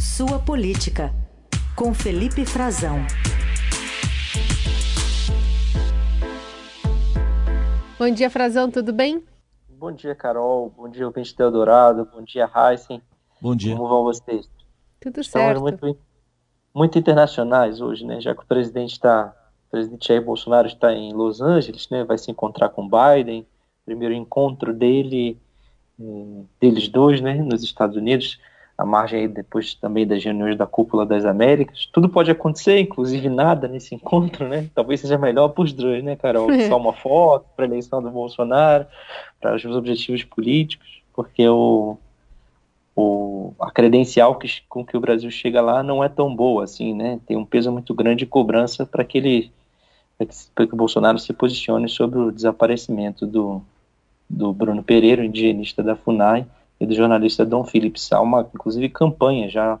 Sua Política, com Felipe Frazão. Bom dia, Frazão, tudo bem? Bom dia, Carol. Bom dia, ouvinte Teodorado. Bom dia, Heisen. Bom dia. Como vão vocês? Tudo Estamos certo. muito, muito internacionais hoje, né? Já que o presidente está, o presidente Jair Bolsonaro está em Los Angeles, né? Vai se encontrar com Biden. Primeiro encontro dele, eh, deles dois, né? Nos Estados Unidos. A margem aí depois também das reuniões da Cúpula das Américas. Tudo pode acontecer, inclusive nada nesse encontro, né? Talvez seja melhor para os dois, né, Carol? É. Só uma foto para a eleição do Bolsonaro, para os objetivos políticos, porque o, o, a credencial que, com que o Brasil chega lá não é tão boa assim, né? Tem um peso muito grande de cobrança para que ele para que, o Bolsonaro se posicione sobre o desaparecimento do, do Bruno Pereira, indigenista da FUNAI, e do jornalista Dom Phillips. Há uma, inclusive, campanha já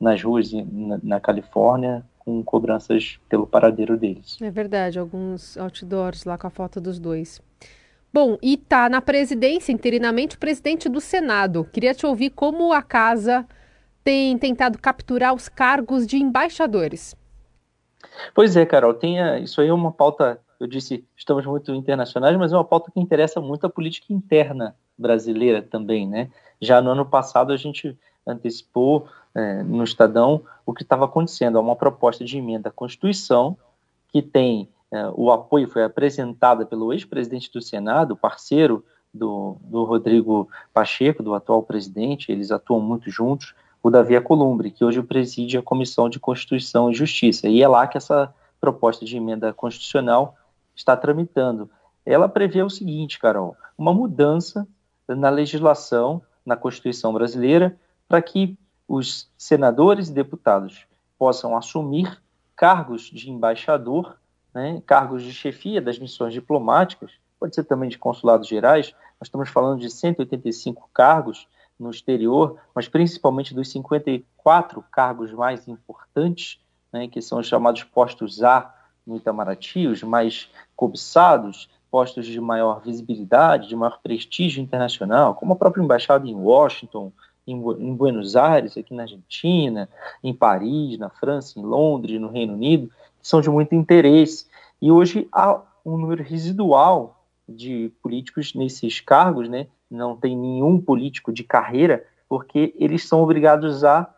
nas ruas na, na Califórnia com cobranças pelo paradeiro deles. É verdade, alguns outdoors lá com a foto dos dois. Bom, e tá na presidência, interinamente, o presidente do Senado. Queria te ouvir como a casa tem tentado capturar os cargos de embaixadores. Pois é, Carol, tem a, isso aí é uma pauta, eu disse, estamos muito internacionais, mas é uma pauta que interessa muito a política interna brasileira também, né? Já no ano passado a gente antecipou é, no Estadão o que estava acontecendo, uma proposta de emenda à Constituição que tem é, o apoio, foi apresentada pelo ex-presidente do Senado, parceiro do, do Rodrigo Pacheco, do atual presidente, eles atuam muito juntos, o Davi Alcolumbre, que hoje preside a Comissão de Constituição e Justiça. E é lá que essa proposta de emenda constitucional está tramitando. Ela prevê o seguinte, Carol, uma mudança na legislação, na Constituição brasileira, para que os senadores e deputados possam assumir cargos de embaixador, né, cargos de chefia das missões diplomáticas, pode ser também de consulados gerais, nós estamos falando de 185 cargos no exterior, mas principalmente dos 54 cargos mais importantes, né, que são os chamados postos A no Itamaraty, os mais cobiçados, postos de maior visibilidade, de maior prestígio internacional, como a própria embaixada em Washington, em, em Buenos Aires, aqui na Argentina, em Paris, na França, em Londres, no Reino Unido, que são de muito interesse. E hoje há um número residual de políticos nesses cargos, né? Não tem nenhum político de carreira, porque eles são obrigados a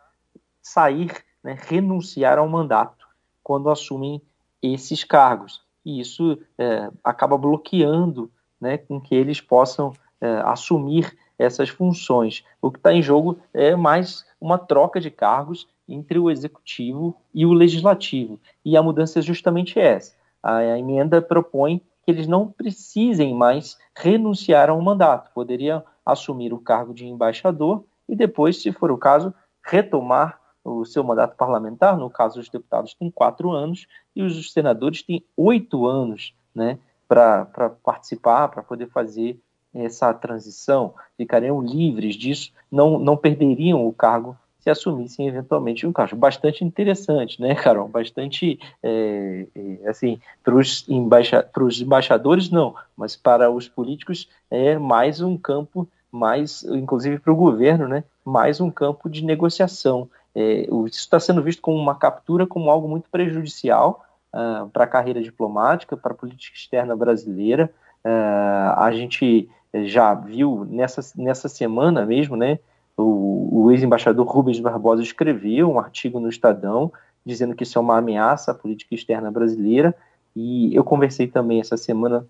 sair, né, renunciar ao mandato quando assumem esses cargos. E isso é, acaba bloqueando né, com que eles possam é, assumir essas funções. O que está em jogo é mais uma troca de cargos entre o executivo e o legislativo. E a mudança é justamente essa. A, a emenda propõe que eles não precisem mais renunciar ao mandato, poderiam assumir o cargo de embaixador e depois, se for o caso, retomar o seu mandato parlamentar. No caso, os deputados têm quatro anos e os senadores têm oito anos né, para participar, para poder fazer essa transição, ficariam livres disso, não, não perderiam o cargo se assumissem eventualmente um cargo. Bastante interessante, né, Carol? Bastante, é, é, assim, para os embaixa embaixadores, não, mas para os políticos é mais um campo, mais, inclusive para o governo, né, mais um campo de negociação. É, isso está sendo visto como uma captura, como algo muito prejudicial uh, para a carreira diplomática, para a política externa brasileira. Uh, a gente já viu nessa, nessa semana mesmo, né, o, o ex-embaixador Rubens Barbosa escreveu um artigo no Estadão dizendo que isso é uma ameaça à política externa brasileira. E eu conversei também essa semana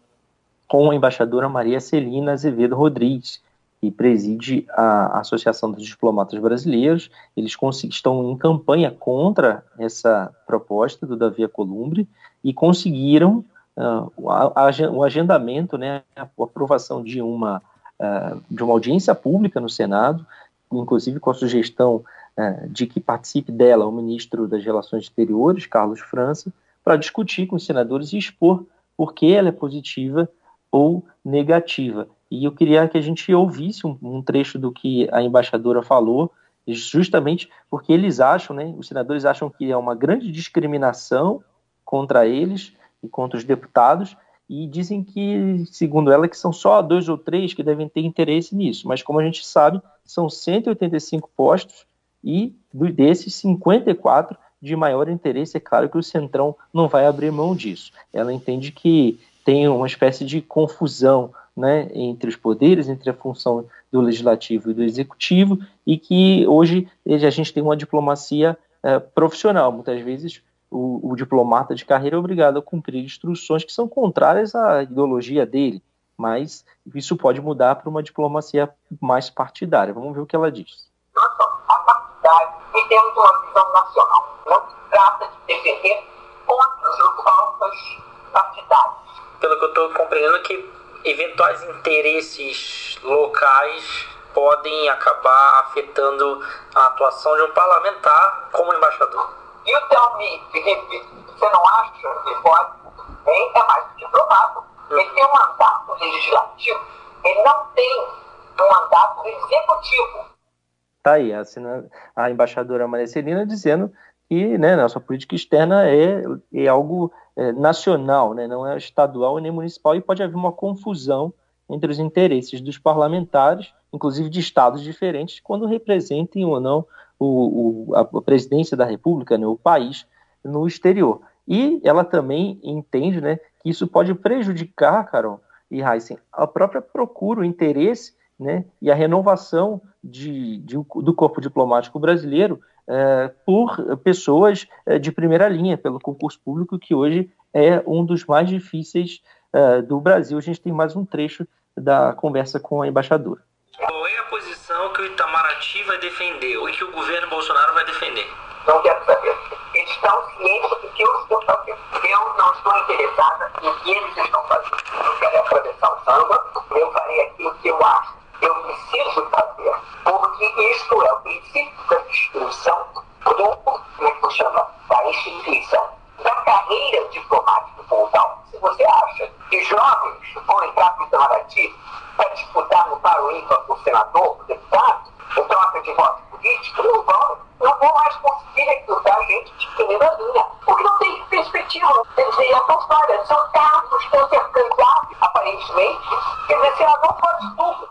com a embaixadora Maria Celina Azevedo Rodrigues, preside a Associação dos Diplomatas Brasileiros. Eles estão em campanha contra essa proposta do Davi Alcolumbre e conseguiram uh, o agendamento, né, a aprovação de uma, uh, de uma audiência pública no Senado, inclusive com a sugestão uh, de que participe dela o ministro das Relações Exteriores, Carlos França, para discutir com os senadores e expor por que ela é positiva ou negativa. E eu queria que a gente ouvisse um, um trecho do que a embaixadora falou, justamente porque eles acham, né, os senadores acham que é uma grande discriminação contra eles e contra os deputados, e dizem que, segundo ela, que são só dois ou três que devem ter interesse nisso. Mas como a gente sabe, são 185 postos e desses 54 de maior interesse, é claro que o Centrão não vai abrir mão disso. Ela entende que tem uma espécie de confusão né, entre os poderes, entre a função do legislativo e do executivo, e que hoje a gente tem uma diplomacia é, profissional. Muitas vezes o, o, diplomata de carreira é obrigado a cumprir instruções que são contrárias à ideologia dele, mas isso pode mudar para uma diplomacia mais partidária. Vamos ver o que ela diz. Nós somos a partidária e temos uma visão nacional. Não se trata de defender pontos ou pautas partidárias. Pelo que eu estou compreendendo, que eventuais interesses locais podem acabar afetando a atuação de um parlamentar como embaixador. E o Telmi, Felipe, você não acha que pode? Hein? É mais do que provável. Hum. Ele tem um mandato legislativo, ele não tem um mandato executivo. Tá aí, a, a embaixadora Maria Celina dizendo que né, nossa política externa é, é algo é, nacional, né, não é estadual nem municipal, e pode haver uma confusão entre os interesses dos parlamentares, inclusive de estados diferentes, quando representem ou não o, o, a presidência da República, né, o país, no exterior. E ela também entende né, que isso pode prejudicar, Carol e Heisen, a própria procura, o interesse né, e a renovação de, de, do corpo diplomático brasileiro é, por pessoas é, de primeira linha, pelo concurso público, que hoje é um dos mais difíceis é, do Brasil. A gente tem mais um trecho da conversa com a embaixadora. Qual é a posição que o Itamaraty vai defender ou que o governo Bolsonaro vai defender? Não quero saber. Eles estão cientes do que eu estou fazendo. Eu não estou interessada em que eles estão fazendo. Eu quero atravessar o samba, eu farei aquilo que eu acho eu preciso fazer, porque isto é o princípio da destruição do, como é que chama, da instituição, da carreira diplomática mundial. Se você acha que jovens vão entrar para o Itamaraty para disputar no paro ímpar por senador, por deputado, ou troca de voto político, não vão. Não vão mais conseguir recrutar gente de primeira linha, porque não tem perspectiva. Quer dizer, essa história são cargos intercambiáveis, aparentemente. Quer dizer, senador pode tudo.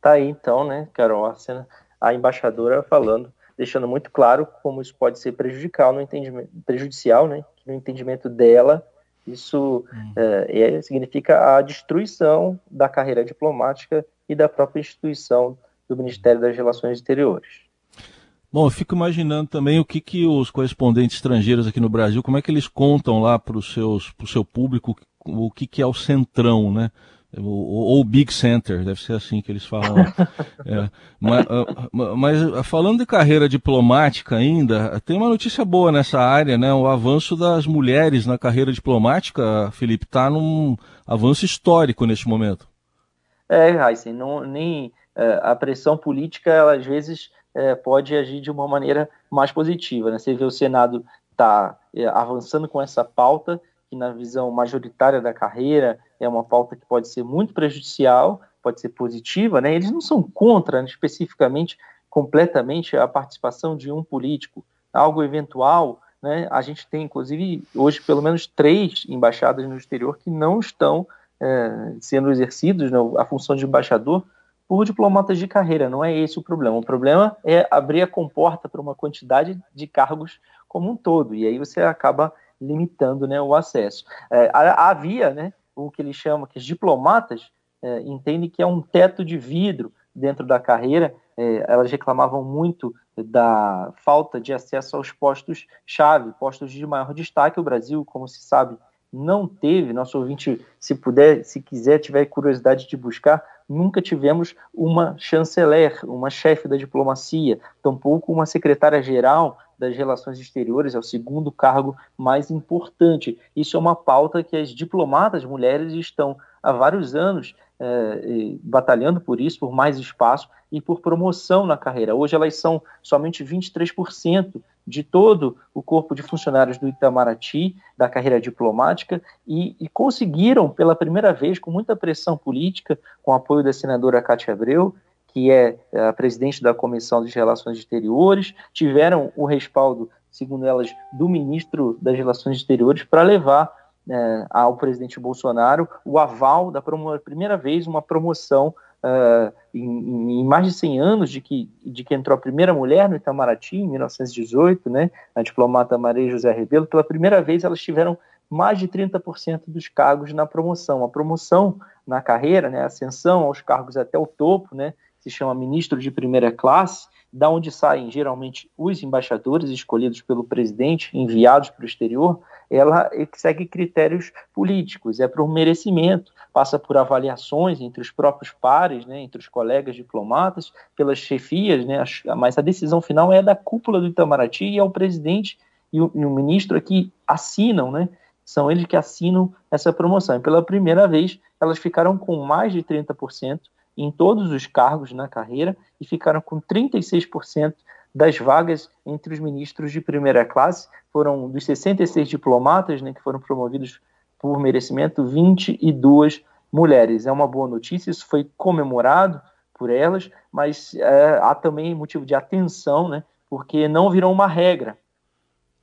Tá aí então, né, Carol, a, cena, a embaixadora falando, deixando muito claro como isso pode ser prejudicial no entendimento, prejudicial, né, no entendimento dela isso é, é, significa a destruição da carreira diplomática e da própria instituição do Ministério das Relações Exteriores. Bom, eu fico imaginando também o que, que os correspondentes estrangeiros aqui no Brasil, como é que eles contam lá para o seu público o que, que é o centrão, né? Ou Big Center, deve ser assim que eles falam. é, mas, ah, mas, falando de carreira diplomática ainda, tem uma notícia boa nessa área, né? O avanço das mulheres na carreira diplomática, Felipe, está num avanço histórico neste momento. É, Heisen, não, nem é, a pressão política, ela, às vezes, é, pode agir de uma maneira mais positiva. Né? Você vê o Senado está é, avançando com essa pauta, que na visão majoritária da carreira é uma pauta que pode ser muito prejudicial, pode ser positiva, né? Eles não são contra, né, especificamente, completamente a participação de um político, algo eventual, né? A gente tem, inclusive, hoje pelo menos três embaixadas no exterior que não estão é, sendo exercidos, né, a função de embaixador, por diplomatas de carreira. Não é esse o problema. O problema é abrir a comporta para uma quantidade de cargos como um todo, e aí você acaba limitando né, o acesso. É, havia né, o que eles chamam, que os diplomatas é, entendem que é um teto de vidro dentro da carreira. É, elas reclamavam muito da falta de acesso aos postos-chave, postos de maior destaque. O Brasil, como se sabe, não teve. Nosso ouvinte, se puder, se quiser, tiver curiosidade de buscar, nunca tivemos uma chanceler, uma chefe da diplomacia, tampouco uma secretária-geral das relações exteriores, é o segundo cargo mais importante. Isso é uma pauta que as diplomatas mulheres estão há vários anos é, batalhando por isso, por mais espaço e por promoção na carreira. Hoje elas são somente 23% de todo o corpo de funcionários do Itamaraty, da carreira diplomática, e, e, conseguiram, pela primeira vez, com muita pressão política, com apoio da senadora Cátia Abreu, que é, é a presidente da Comissão de Relações Exteriores, tiveram o respaldo, segundo elas, do ministro das Relações Exteriores para levar é, ao presidente Bolsonaro o aval da primeira vez uma promoção uh, em, em, mais de 100 anos de que, de que entrou a primeira mulher no Itamaraty, em 1918, né, a diplomata Maria José Rebelo, pela primeira vez elas tiveram mais de 30% dos cargos na promoção. A promoção na carreira, né, a ascensão aos cargos até o topo, né, se chama ministro de primeira classe, da onde saem geralmente os embaixadores escolhidos pelo presidente, enviados para o exterior, ela segue critérios políticos, é por merecimento, passa por avaliações entre os próprios pares, né, entre os colegas diplomatas, pelas chefias, né, mas a decisão final é da cúpula do Itamaraty e é o presidente e o, e o ministro é que assinam, né, são eles que assinam essa promoção. E pela primeira vez, elas ficaram com mais de 30% em todos os cargos na carreira e ficaram com 36% das vagas entre os ministros de primeira classe. Foram dos 66 diplomatas né, que foram promovidos por merecimento, 22 mulheres. É uma boa notícia, isso foi comemorado por elas, mas é, há também motivo de atenção, né, porque não virou uma regra.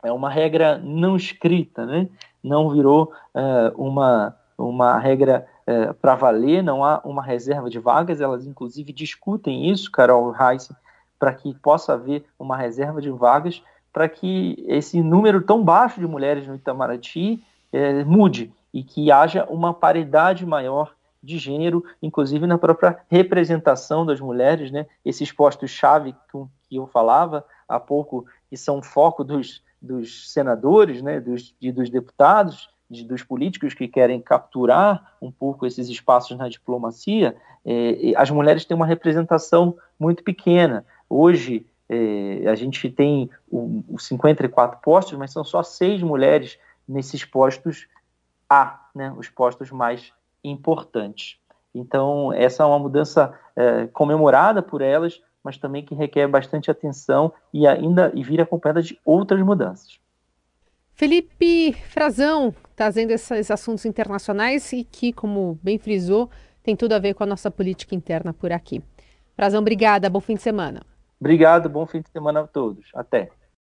É uma regra não escrita, né? não virou é, uma, uma regra é, para valer, não há uma reserva de vagas, elas inclusive discutem isso, Carol Reis, para que possa haver uma reserva de vagas, para que esse número tão baixo de mulheres no Itamaraty é, mude e que haja uma paridade maior de gênero, inclusive na própria representação das mulheres, né? Esses postos-chave que eu falava há pouco, que são foco dos, dos senadores, né? Dos, e dos deputados, de, dos políticos que querem capturar um pouco esses espaços na diplomacia, é, as mulheres têm uma representação muito pequena. Hoje, é, a gente tem os 54 postos, mas são só seis mulheres nesses postos A, né, os postos mais importantes. Então, essa é uma mudança é, comemorada por elas, mas também que requer bastante atenção e ainda e vir acompanhada de outras mudanças. Felipe Frazão, trazendo esses assuntos internacionais e que, como bem frisou, tem tudo a ver com a nossa política interna por aqui. Frazão, obrigada, bom fim de semana. Obrigado, bom fim de semana a todos. Até.